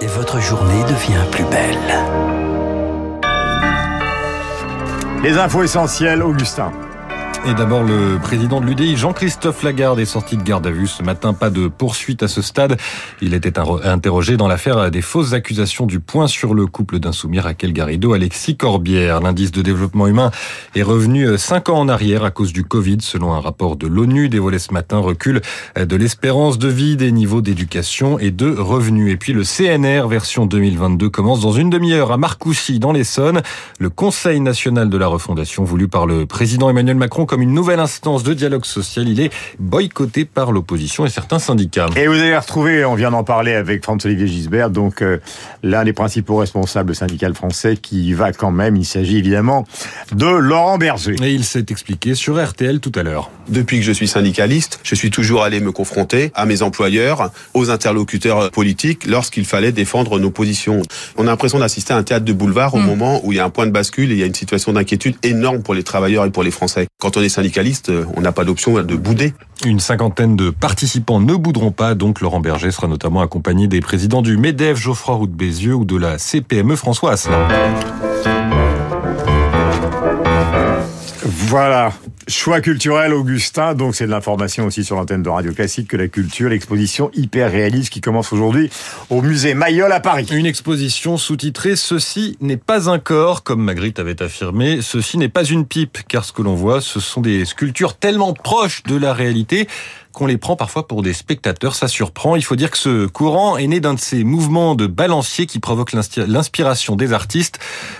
et votre journée devient plus belle. Les infos essentielles, Augustin. Et d'abord, le président de l'UDI, Jean-Christophe Lagarde, est sorti de garde à vue ce matin. Pas de poursuite à ce stade. Il était interrogé dans l'affaire des fausses accusations du point sur le couple d'insoumis Raquel Garrido, Alexis Corbière. L'indice de développement humain est revenu cinq ans en arrière à cause du Covid, selon un rapport de l'ONU dévoilé ce matin. Recul de l'espérance de vie, des niveaux d'éducation et de revenus. Et puis le CNR version 2022 commence dans une demi-heure à Marcoussis, dans l'Essonne. Le Conseil national de la refondation voulu par le président Emmanuel Macron comme une nouvelle instance de dialogue social. Il est boycotté par l'opposition et certains syndicats. Et vous avez retrouvé, on vient d'en parler avec François-Olivier Gisbert, donc euh, l'un des principaux responsables syndicaux français qui va quand même, il s'agit évidemment de Laurent Berger. Et il s'est expliqué sur RTL tout à l'heure. Depuis que je suis syndicaliste, je suis toujours allé me confronter à mes employeurs, aux interlocuteurs politiques lorsqu'il fallait défendre nos positions. On a l'impression d'assister à un théâtre de boulevard au hmm. moment où il y a un point de bascule et il y a une situation d'inquiétude énorme pour les travailleurs et pour les Français. Quand on est syndicaliste, on n'a pas d'option de bouder. Une cinquantaine de participants ne bouderont pas, donc Laurent Berger sera notamment accompagné des présidents du MEDEF Geoffroy Roux de Bézieux ou de la CPME François Asselin. Voilà. Choix culturel, Augustin. Donc, c'est de l'information aussi sur l'antenne de Radio Classique que la culture, l'exposition hyper réaliste qui commence aujourd'hui au musée Mayol à Paris. Une exposition sous-titrée Ceci n'est pas un corps, comme Magritte avait affirmé. Ceci n'est pas une pipe, car ce que l'on voit, ce sont des sculptures tellement proches de la réalité qu'on les prend parfois pour des spectateurs. Ça surprend. Il faut dire que ce courant est né d'un de ces mouvements de balancier qui provoquent l'inspiration des artistes.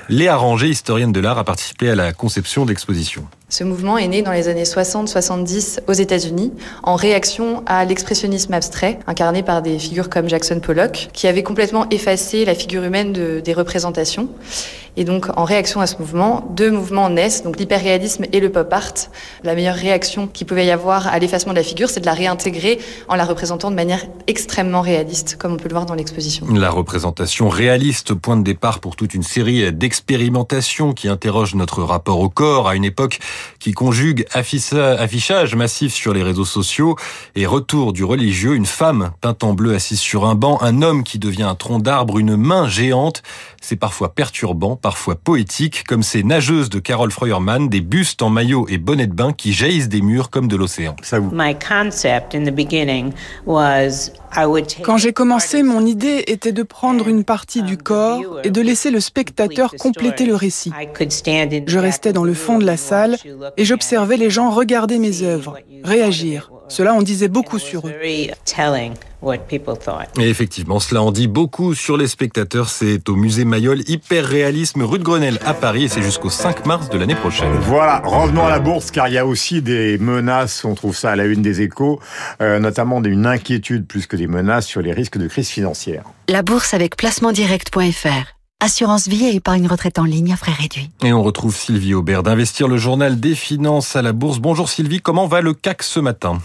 Léa Ranger, historienne de l'art, a participé à la conception d'expositions. Ce mouvement est né dans les années 60-70 aux États-Unis en réaction à l'expressionnisme abstrait incarné par des figures comme Jackson Pollock qui avait complètement effacé la figure humaine de, des représentations. Et donc, en réaction à ce mouvement, deux mouvements naissent, donc l'hyperréalisme et le pop art. La meilleure réaction qu'il pouvait y avoir à l'effacement de la figure, c'est de la réintégrer en la représentant de manière extrêmement réaliste, comme on peut le voir dans l'exposition. La représentation réaliste, point de départ pour toute une série d'expérimentations qui interrogent notre rapport au corps à une époque qui conjugue affichage massif sur les réseaux sociaux et retour du religieux, une femme peinte en bleu assise sur un banc, un homme qui devient un tronc d'arbre, une main géante. C'est parfois perturbant, parfois poétique, comme ces nageuses de Carol Feuermann, des bustes en maillot et bonnet de bain qui jaillissent des murs comme de l'océan. Quand j'ai commencé, mon idée était de prendre une partie du corps et de laisser le spectateur compléter le récit. Je restais dans le fond de la salle et j'observais les gens regarder mes œuvres, réagir. Cela en disait beaucoup sur eux. Et effectivement, cela en dit beaucoup sur les spectateurs. C'est au musée Mayol Hyper Réalisme rue de Grenelle à Paris et c'est jusqu'au 5 mars de l'année prochaine. Voilà, revenons à la bourse car il y a aussi des menaces, on trouve ça à la une des échos, euh, notamment une inquiétude plus que des menaces sur les risques de crise financière. La bourse avec placementdirect.fr Assurance vie et épargne retraite en ligne à frais réduits. Et on retrouve Sylvie Aubert d'Investir le journal des finances à la bourse. Bonjour Sylvie, comment va le CAC ce matin?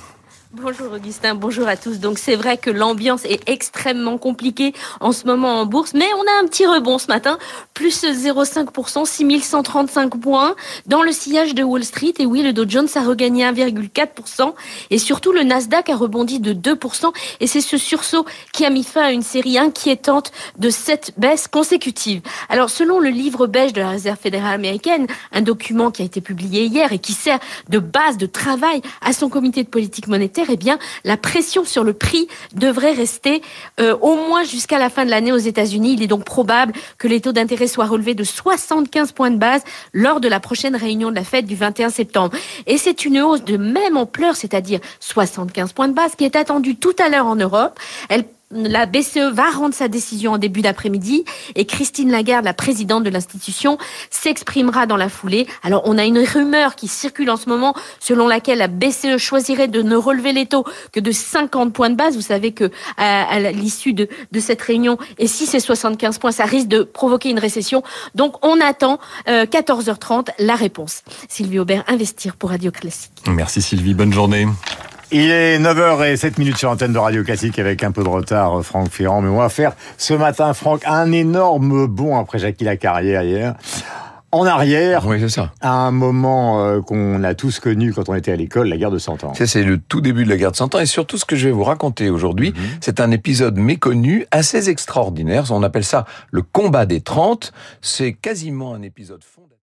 Bonjour Augustin, bonjour à tous. Donc c'est vrai que l'ambiance est extrêmement compliquée en ce moment en bourse, mais on a un petit rebond ce matin, plus 0,5%, 6135 points dans le sillage de Wall Street. Et oui, le Dow Jones a regagné 1,4% et surtout le Nasdaq a rebondi de 2%. Et c'est ce sursaut qui a mis fin à une série inquiétante de sept baisses consécutives. Alors selon le livre beige de la Réserve fédérale américaine, un document qui a été publié hier et qui sert de base de travail à son comité de politique monétaire, eh bien, la pression sur le prix devrait rester euh, au moins jusqu'à la fin de l'année aux États-Unis. Il est donc probable que les taux d'intérêt soient relevés de 75 points de base lors de la prochaine réunion de la Fed du 21 septembre. Et c'est une hausse de même ampleur, c'est-à-dire 75 points de base, qui est attendue tout à l'heure en Europe. Elle la BCE va rendre sa décision en début d'après-midi et Christine Lagarde, la présidente de l'institution, s'exprimera dans la foulée. Alors on a une rumeur qui circule en ce moment selon laquelle la BCE choisirait de ne relever les taux que de 50 points de base. Vous savez que à, l'issue de, cette réunion, et si c'est 75 points, ça risque de provoquer une récession. Donc on attend 14h30 euh, la réponse. Sylvie Aubert, investir pour Radio Classique. Merci Sylvie, bonne journée. Il est 9h07 minutes sur l'antenne de Radio Classique avec un peu de retard, Franck Ferrand. Mais on va faire ce matin, Franck, un énorme bond après Jackie carrière hier en arrière. Oui, c'est ça. À un moment euh, qu'on a tous connu quand on était à l'école, la guerre de 100 ans. C'est le tout début de la guerre de 100 ans. Et surtout, ce que je vais vous raconter aujourd'hui, mhm. c'est un épisode méconnu, assez extraordinaire. On appelle ça le combat des 30. C'est quasiment un épisode fondateur.